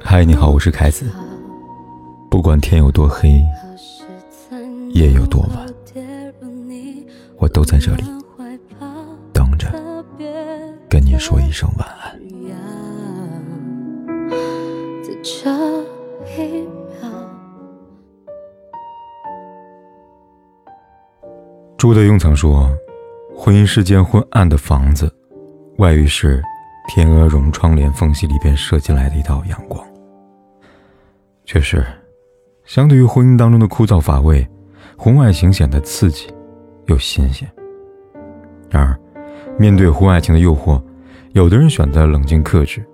嗨，你好，我是凯子。不管天有多黑，夜有多晚，我都在这里等着跟你说一声晚安。朱德庸曾说：“婚姻是间昏暗的房子，外遇是天鹅绒窗帘缝隙里边射进来的一道阳光。”确实，相对于婚姻当中的枯燥乏味，婚外情显得刺激又新鲜。然而，面对婚外情的诱惑，有的人选择冷静克制，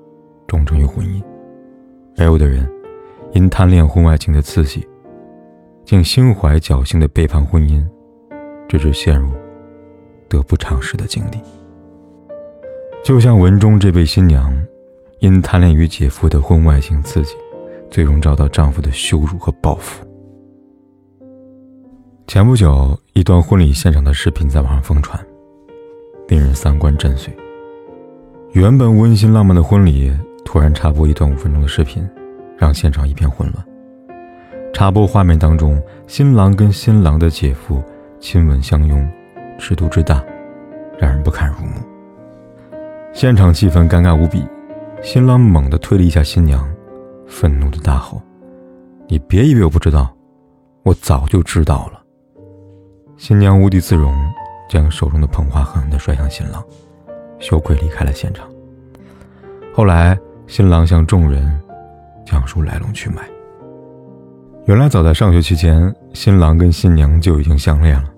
忠诚于婚姻；而有的人因贪恋婚外情的刺激，竟心怀侥幸的背叛婚姻，直至陷入得不偿失的境地。就像文中这位新娘，因贪恋于姐夫的婚外情刺激。最终遭到丈夫的羞辱和报复。前不久，一段婚礼现场的视频在网上疯传，令人三观震碎。原本温馨浪漫的婚礼，突然插播一段五分钟的视频，让现场一片混乱。插播画面当中，新郎跟新郎的姐夫亲吻相拥，尺度之大，让人不堪入目。现场气氛尴尬无比，新郎猛地推了一下新娘。愤怒的大吼：“你别以为我不知道，我早就知道了。”新娘无地自容，将手中的捧花狠狠地摔向新郎，羞愧离开了现场。后来，新郎向众人讲述来龙去脉。原来，早在上学期间，新郎跟新娘就已经相恋了。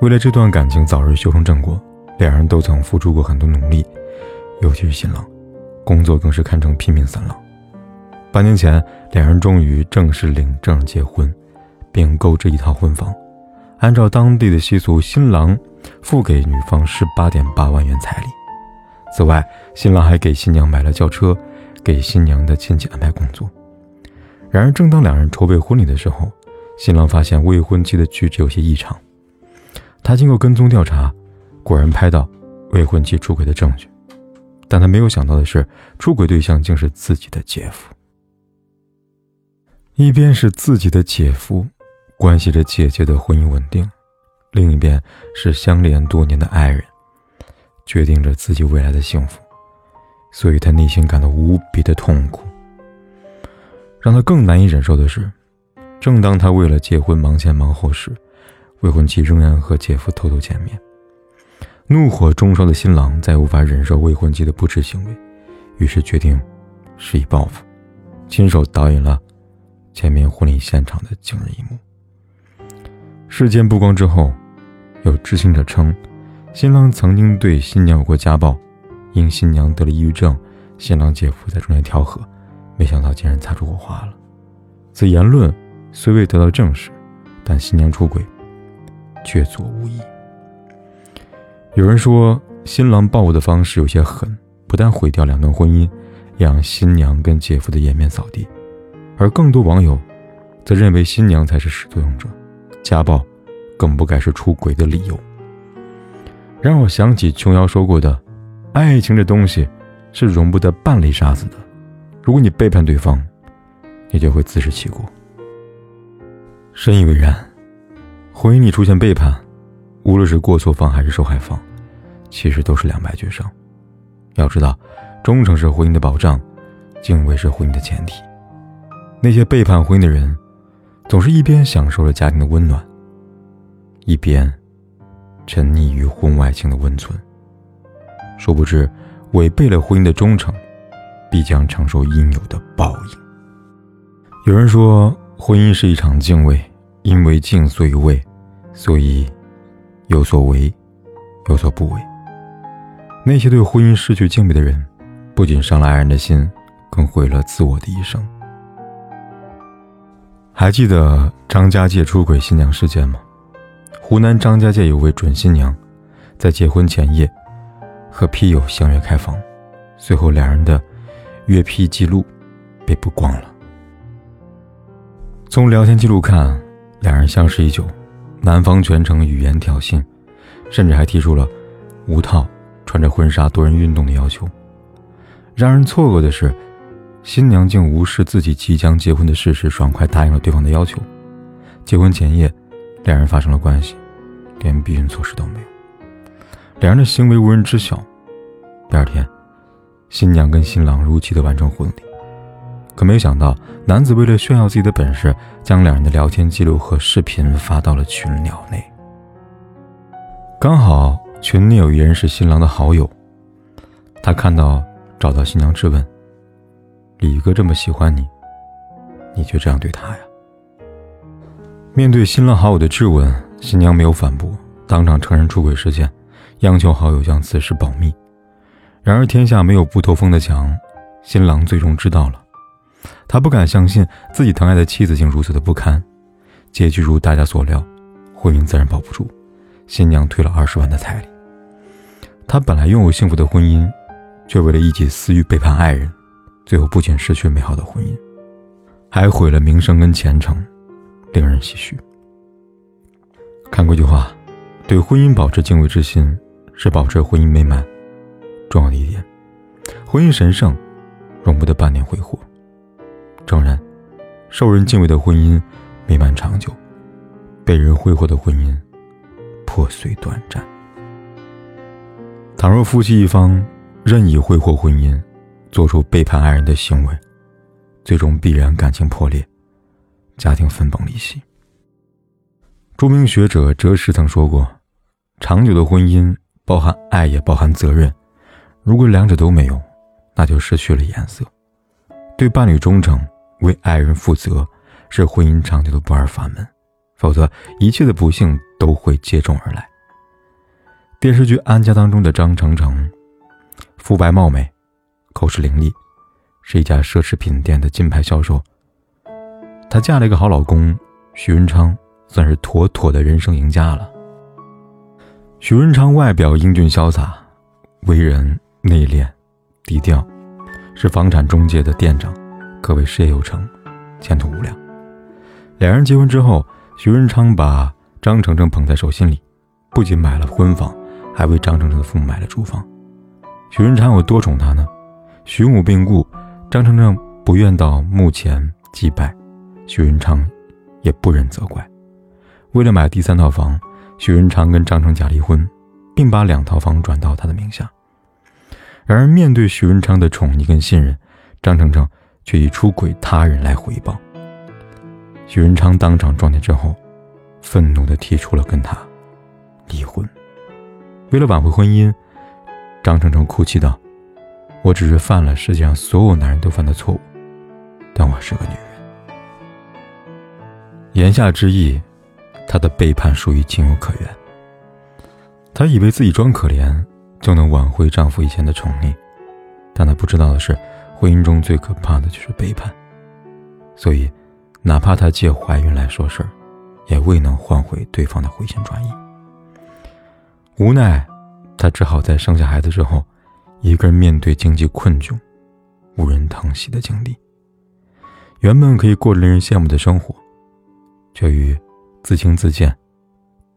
为了这段感情早日修成正果，两人都曾付出过很多努力，尤其是新郎，工作更是堪称拼命三郎。半年前，两人终于正式领证结婚，并购置一套婚房。按照当地的习俗，新郎付给女方十八点八万元彩礼。此外，新郎还给新娘买了轿车，给新娘的亲戚安排工作。然而，正当两人筹备婚礼的时候，新郎发现未婚妻的举止有些异常。他经过跟踪调查，果然拍到未婚妻出轨的证据。但他没有想到的是，出轨对象竟是自己的姐夫。一边是自己的姐夫，关系着姐姐的婚姻稳定；另一边是相恋多年的爱人，决定着自己未来的幸福。所以他内心感到无比的痛苦。让他更难以忍受的是，正当他为了结婚忙前忙后时，未婚妻仍然和姐夫偷偷见面。怒火中烧的新郎再无法忍受未婚妻的不耻行为，于是决定施以报复，亲手导演了。前面婚礼现场的惊人一幕。事件曝光之后，有知情者称，新郎曾经对新娘有过家暴，因新娘得了抑郁症，新郎姐夫在中间调和，没想到竟然擦出火花了。此言论虽未得到证实，但新娘出轨确凿无疑。有人说，新郎报复的方式有些狠，不但毁掉两段婚姻，也让新娘跟姐夫的颜面扫地。而更多网友，则认为新娘才是始作俑者，家暴更不该是出轨的理由。让我想起琼瑶说过的：“爱情这东西是容不得半粒沙子的，如果你背叛对方，你就会自食其果。”深以为然，婚姻里出现背叛，无论是过错方还是受害方，其实都是两败俱伤。要知道，忠诚是婚姻的保障，敬畏是婚姻的前提。那些背叛婚姻的人，总是一边享受着家庭的温暖，一边沉溺于婚外情的温存。殊不知，违背了婚姻的忠诚，必将承受应有的报应。有人说，婚姻是一场敬畏，因为敬所以畏，所以有所为，有所不为。那些对婚姻失去敬畏的人，不仅伤了爱人的心，更毁了自我的一生。还记得张家界出轨新娘事件吗？湖南张家界有位准新娘，在结婚前夜和批友相约开房，随后两人的约批记录被曝光了。从聊天记录看，两人相识已久，男方全程语言挑衅，甚至还提出了无套穿着婚纱多人运动的要求。让人错愕的是，新娘竟无视自己即将结婚的事实，爽快答应了对方的要求。结婚前夜，两人发生了关系，连避孕措施都没有。两人的行为无人知晓。第二天，新娘跟新郎如期的完成婚礼。可没想到，男子为了炫耀自己的本事，将两人的聊天记录和视频发到了群聊内。刚好群内有一人是新郎的好友，他看到找到新娘质问：“李哥这么喜欢你，你却这样对他呀？”面对新郎好友的质问，新娘没有反驳，当场承认出轨事件，央求好友将此事保密。然而天下没有不透风的墙，新郎最终知道了。他不敢相信自己疼爱的妻子竟如此的不堪，结局如大家所料，婚姻自然保不住，新娘退了二十万的彩礼。他本来拥有幸福的婚姻，却为了一己私欲背叛爱人，最后不仅失去美好的婚姻，还毁了名声跟前程，令人唏嘘。看过一句话，对婚姻保持敬畏之心，是保持婚姻美满重要的一点。婚姻神圣，容不得半点挥霍。诚然，受人敬畏的婚姻美满长久，被人挥霍的婚姻破碎短暂。倘若夫妻一方任意挥霍婚姻，做出背叛爱人的行为，最终必然感情破裂，家庭分崩离析。著名学者哲师曾说过：“长久的婚姻包含爱，也包含责任。如果两者都没有，那就失去了颜色。对伴侣忠诚。”为爱人负责是婚姻长久的不二法门，否则一切的不幸都会接踵而来。电视剧《安家》当中的张程程，肤白貌美，口齿伶俐，是一家奢侈品店的金牌销售。她嫁了一个好老公许文昌，算是妥妥的人生赢家了。许文昌外表英俊潇洒，为人内敛低调，是房产中介的店长。可谓事业有成，前途无量。两人结婚之后，徐文昌把张程程捧在手心里，不仅买了婚房，还为张程程的父母买了住房。徐文昌有多宠她呢？徐母病故，张程程不愿到墓前祭拜，徐文昌也不忍责怪。为了买第三套房，徐文昌跟张程假离婚，并把两套房转到他的名下。然而，面对徐文昌的宠溺跟信任，张程程。却以出轨他人来回报。许文昌当场撞见之后，愤怒地提出了跟他离婚。为了挽回婚姻，张程程哭泣道：“我只是犯了世界上所有男人都犯的错误，但我是个女人。”言下之意，他的背叛属于情有可原。她以为自己装可怜就能挽回丈夫以前的宠溺，但她不知道的是。婚姻中最可怕的就是背叛，所以，哪怕她借怀孕来说事儿，也未能换回对方的回心转意。无奈，她只好在生下孩子之后，一个人面对经济困窘、无人疼惜的经历。原本可以过着令人羡慕的生活，却与自轻自贱、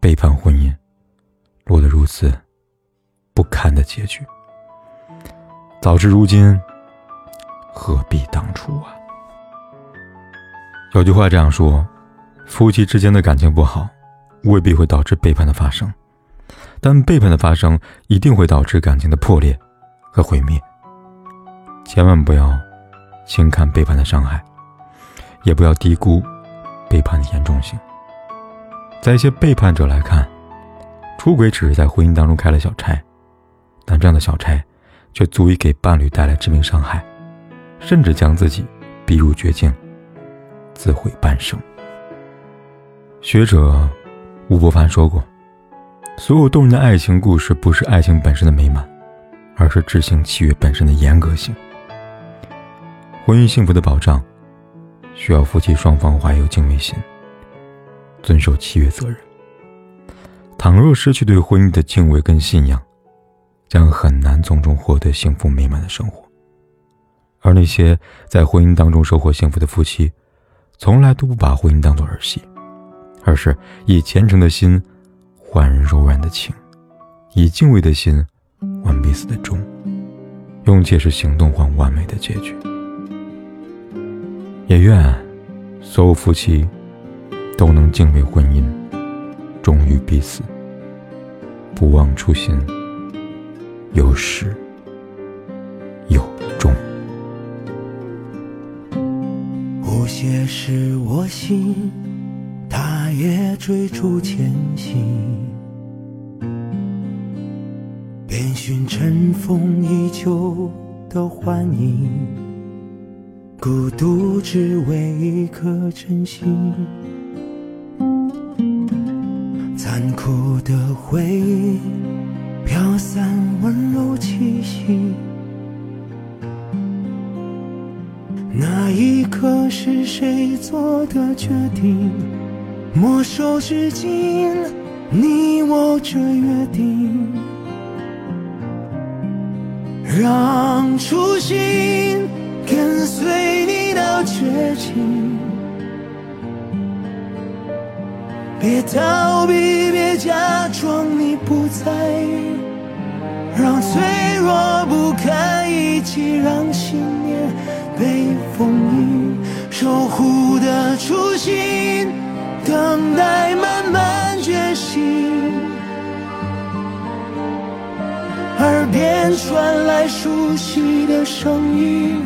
背叛婚姻，落得如此不堪的结局。早知如今。何必当初啊？有句话这样说：夫妻之间的感情不好，未必会导致背叛的发生，但背叛的发生一定会导致感情的破裂和毁灭。千万不要轻看背叛的伤害，也不要低估背叛的严重性。在一些背叛者来看，出轨只是在婚姻当中开了小差，但这样的小差却足以给伴侣带来致命伤害。甚至将自己逼入绝境，自毁半生。学者吴伯凡说过：“所有动人的爱情故事，不是爱情本身的美满，而是执行契约本身的严格性。婚姻幸福的保障，需要夫妻双方怀有敬畏心，遵守契约责任。倘若失去对婚姻的敬畏跟信仰，将很难从中获得幸福美满的生活。”而那些在婚姻当中收获幸福的夫妻，从来都不把婚姻当作儿戏，而是以虔诚的心换柔软的情，以敬畏的心换彼此的忠。用切实行动换完美的结局。也愿所有夫妻都能敬畏婚姻，忠于彼此，不忘初心，有始有终。有些是我心，他也追逐前行。遍寻尘封已久的幻影，孤独只为一颗真心。残酷的回忆飘散温柔气息，那一刻是谁做的决定？莫守至今，你我这约定。让初心跟随你到绝境，别逃避，别假装你不在意，让脆弱不堪一击，让心被封印，守护的初心，等待慢慢觉醒。耳边传来熟悉的声音，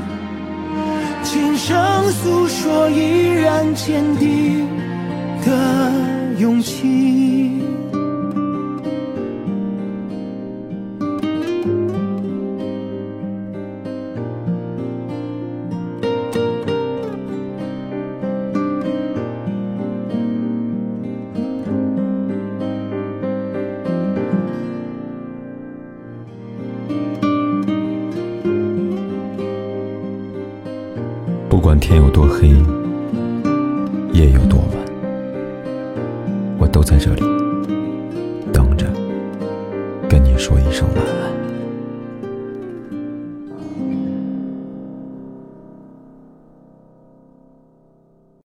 轻声诉说依然坚定的勇气。管天有多黑，夜有多晚，我都在这里。